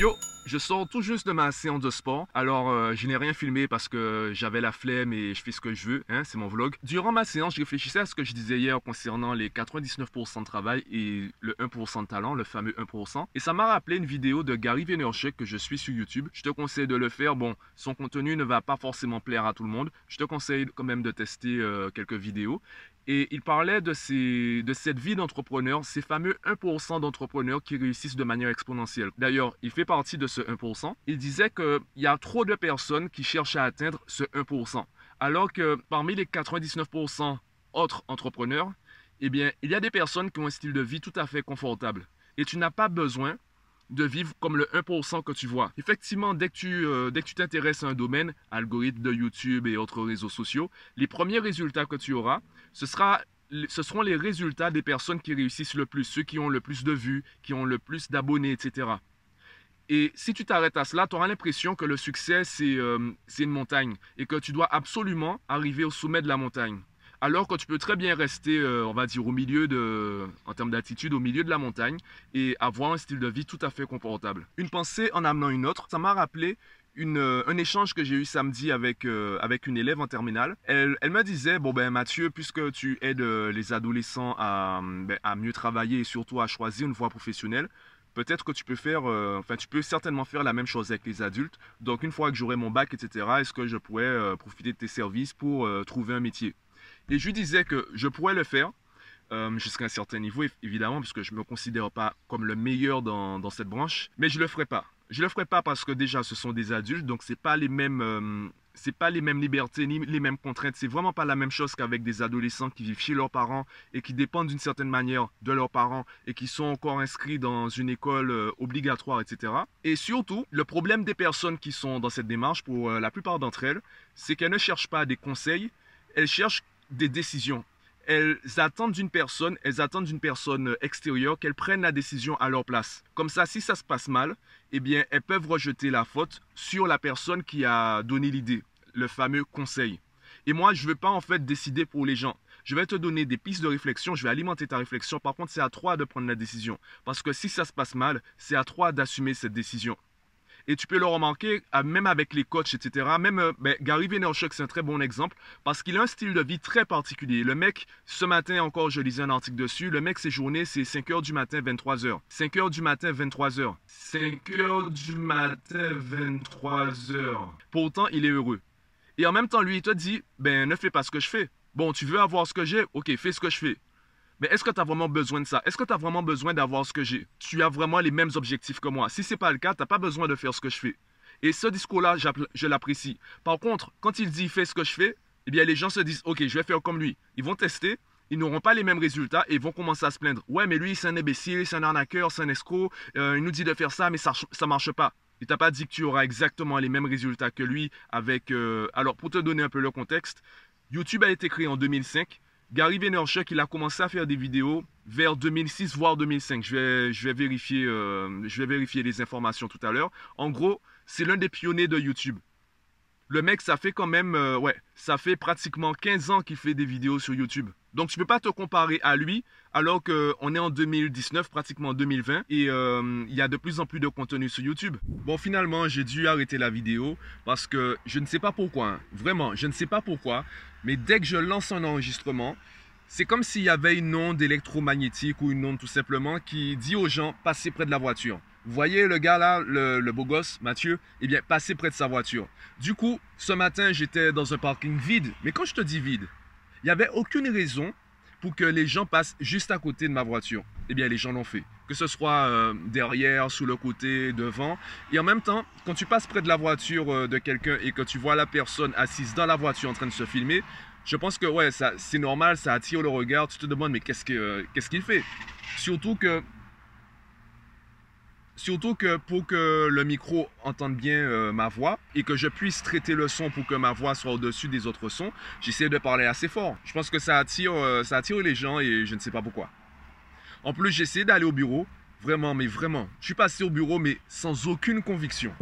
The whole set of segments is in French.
Yo, je sors tout juste de ma séance de sport. Alors, euh, je n'ai rien filmé parce que j'avais la flemme et je fais ce que je veux. Hein, c'est mon vlog. Durant ma séance, je réfléchissais à ce que je disais hier concernant les 99% de travail et le 1% de talent, le fameux 1%. Et ça m'a rappelé une vidéo de Gary Vaynerchuk que je suis sur YouTube. Je te conseille de le faire. Bon, son contenu ne va pas forcément plaire à tout le monde. Je te conseille quand même de tester euh, quelques vidéos. Et il parlait de, cette vie d'entrepreneur, ces fameux 1% d'entrepreneurs qui réussissent de manière exponentielle. D'ailleurs, il fait partie de ce 1%. Il disait qu'il y a trop de personnes qui cherchent à atteindre ce 1%. Alors que parmi les 99% autres entrepreneurs, eh bien, il y a des personnes qui ont un style de vie tout à fait confortable. Et tu n'as pas besoin de vivre comme le 1% que tu vois. Effectivement, dès que tu euh, dès que tu t'intéresses à un domaine, algorithme de YouTube et autres réseaux sociaux, les premiers résultats que tu auras, ce sera ce seront les résultats des personnes qui réussissent le plus, ceux qui ont le plus de vues, qui ont le plus d'abonnés, etc. Et si tu t'arrêtes à cela, tu auras l'impression que le succès, euh, c'est une montagne et que tu dois absolument arriver au sommet de la montagne alors que tu peux très bien rester, euh, on va dire, au milieu de, en termes d'attitude, au milieu de la montagne et avoir un style de vie tout à fait confortable. Une pensée en amenant une autre, ça m'a rappelé euh, un échange que j'ai eu samedi avec, euh, avec une élève en terminale. Elle, elle, me disait, bon ben Mathieu, puisque tu aides les adolescents à, ben, à, mieux travailler et surtout à choisir une voie professionnelle, peut-être que tu peux faire, enfin tu peux certainement faire la même chose avec les adultes. Donc une fois que j'aurai mon bac, etc., est-ce que je pourrais profiter de tes services pour trouver un métier? Et je lui disais que je pourrais le faire euh, jusqu'à un certain niveau, évidemment, parce que je ne me considère pas comme le meilleur dans, cette branche, mais je ne le ferai pas. Je ne le ferai pas parce que déjà, ce sont des adultes, donc ce pas les mêmes... Euh, c'est pas les mêmes libertés ni les mêmes contraintes. C'est vraiment pas la même chose qu'avec des adolescents qui vivent chez leurs parents et qui dépendent d'une certaine manière de leurs parents et qui sont encore inscrits dans une école euh, obligatoire, etc. Et surtout, le problème des personnes qui sont dans cette démarche, pour la plupart d'entre elles, c'est qu'elles ne cherchent pas des conseils, elles cherchent des décisions. Elles attendent d'une personne, elles attendent d'une personne extérieure qu'elle prenne la décision à leur place. Comme ça, si ça se passe mal, eh bien, elles peuvent rejeter la faute sur la personne qui a donné l'idée, le fameux conseil. Et moi, je ne veux pas en fait décider pour les gens. Je vais te donner des pistes de réflexion, je vais alimenter ta réflexion. Par contre, c'est à toi de prendre la décision. Parce que si ça se passe mal, c'est à toi d'assumer cette décision. Et tu peux le remarquer, même avec les coachs, etc. Même euh, ben, Gary Vaynerchuk, c'est un très bon exemple parce qu'il a un style de vie très particulier. Le mec, ce matin encore, je lisais un article dessus. Le mec, ses journées, c'est 5 h du matin, 23 h 5 h du matin, 23 h 5 h du matin, 23 h Pourtant, il est heureux. Et en même temps, lui, il te dit, ben, ne fais pas ce que je fais. Bon, tu veux avoir ce que j'ai, ok, fais ce que je fais. Mais est-ce que tu as vraiment besoin de ça? Est-ce que tu as vraiment besoin d'avoir ce que j'ai? Tu as vraiment les mêmes objectifs que moi. Si ce n'est pas le cas, tu n'as pas besoin de faire ce que je fais. Et ce discours-là, je l'apprécie. Par contre, quand il dit fais ce que je fais, eh bien les gens se disent ok, je vais faire comme lui. Ils vont tester, ils n'auront pas les mêmes résultats et ils vont commencer à se plaindre. Ouais, mais lui, c'est un imbécile, c'est un arnaqueur, c'est un escroc. Euh, il nous dit de faire ça, mais ça ne marche pas. Il t'a pas dit que tu auras exactement les mêmes résultats que lui avec... Euh, alors, pour te donner un peu le contexte, YouTube a été créé en 2005. Gary Vaynerchuk, il a commencé à faire des vidéos vers 2006 voire 2005. Je vais, vérifier, euh, je vais vérifier les informations tout à l'heure. En gros, c'est l'un des pionniers de YouTube. Le mec, ça fait quand même, euh, ouais, ça fait pratiquement 15 ans qu'il fait des vidéos sur YouTube. Donc tu ne peux pas te comparer à lui alors qu'on est en 2019, pratiquement 2020, et euh, il y a de plus en plus de contenu sur YouTube. Bon, finalement, j'ai dû arrêter la vidéo parce que je ne sais pas pourquoi, hein. vraiment, je ne sais pas pourquoi, mais dès que je lance un enregistrement, c'est comme s'il y avait une onde électromagnétique ou une onde tout simplement qui dit aux gens passez près de la voiture. Vous voyez le gars là, le, beau gosse, Mathieu, eh bien, passez près de sa voiture. Du coup, ce matin, j'étais dans un parking vide. Mais quand je te dis vide, il n'y avait aucune raison pour que les gens passent juste à côté de ma voiture. Eh bien, les gens l'ont fait. Que ce soit euh, derrière, sous le côté, devant. Et en même temps, quand tu passes près de la voiture euh, de quelqu'un et que tu vois la personne assise dans la voiture en train de se filmer, je pense que ouais, c'est normal, ça attire le regard. Tu te demandes, mais qu'est-ce euh, qu'il fait? Surtout que Surtout que pour que le micro entende bien euh, ma voix et que je puisse traiter le son pour que ma voix soit au-dessus des autres sons, j'essaie de parler assez fort. Je pense que ça attire, euh, ça attire les gens et je ne sais pas pourquoi. En plus, j'essaie d'aller au bureau, vraiment, mais vraiment. Je suis passé au bureau, mais sans aucune conviction.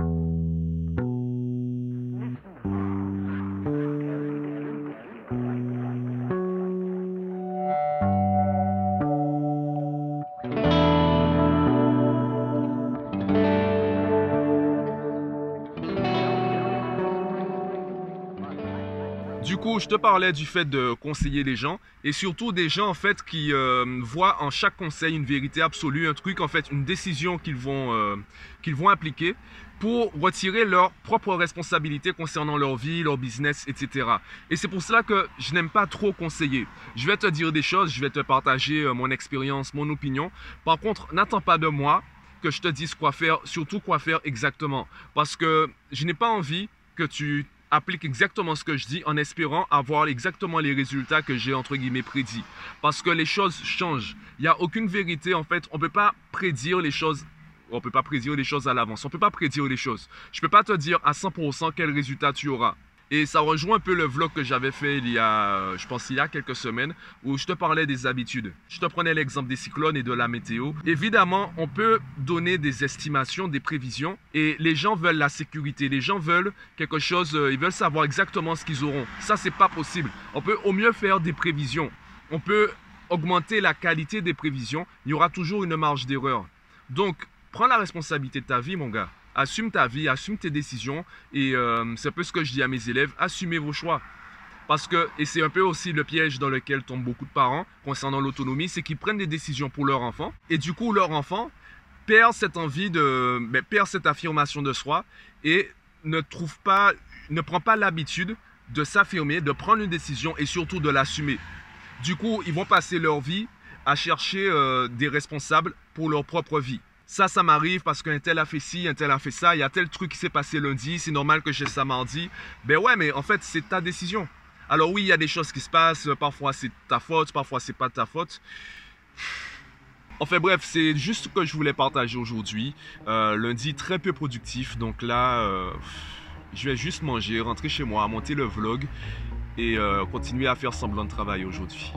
Coup, je te parlais du fait de conseiller les gens et surtout des gens en fait qui euh, voient en chaque conseil une vérité absolue, un truc en fait, une décision qu'ils vont, euh, qu'ils vont appliquer pour retirer leur propre responsabilité concernant leur vie, leur business, etc. Et c'est pour cela que je n'aime pas trop conseiller. Je vais te dire des choses, je vais te partager euh, mon expérience, mon opinion. Par contre, n'attends pas de moi que je te dise quoi faire, surtout quoi faire exactement. Parce que je n'ai pas envie que tu appliques exactement ce que je dis en espérant avoir exactement les résultats que j'ai entre guillemets prédits. Parce que les choses changent. Il n'y a aucune vérité en fait. On ne peut pas prédire les choses on peut pas prédire les choses à l'avance. On peut pas prédire les choses. Je peux pas te dire à 100% quel résultat tu auras. Et ça rejoint un peu le vlog que j'avais fait il y a, je pense, il y a quelques semaines, où je te parlais des habitudes. Je te prenais l'exemple des cyclones et de la météo. Évidemment, on peut donner des estimations, des prévisions, et les gens veulent la sécurité. Les gens veulent quelque chose, euh, ils veulent savoir exactement ce qu'ils auront. Ça, c'est pas possible. On peut au mieux faire des prévisions. On peut augmenter la qualité des prévisions. Il y aura toujours une marge d'erreur. Donc, prends la responsabilité de ta vie, mon gars. Assume ta vie, assume tes décisions. Et euh, c'est un peu ce que je dis à mes élèves, assumez vos choix. Parce que, et c'est un peu aussi le piège dans lequel tombent beaucoup de parents concernant l'autonomie, c'est qu'ils prennent des décisions pour leur enfant. Et du coup, leur enfant perd cette envie de, ben, perd cette affirmation de soi et ne trouve pas, ne prend pas l'habitude de s'affirmer, de prendre une décision et surtout de l'assumer. Du coup, ils vont passer leur vie à chercher euh, des responsables pour leur propre vie ça, ça m'arrive parce qu'un tel a fait ci, un tel a fait ça, il y a tel truc qui s'est passé lundi, c'est normal que j'ai ça mardi. Ben ouais, mais en fait, c'est ta décision. Alors oui, il y a des choses qui se passent, parfois c'est ta faute, parfois c'est pas ta faute. Enfin bref, c'est juste ce que je voulais partager aujourd'hui. Euh, lundi très peu productif, donc là, euh, je vais juste manger, rentrer chez moi, monter le vlog et euh, continuer à faire semblant de travail aujourd'hui.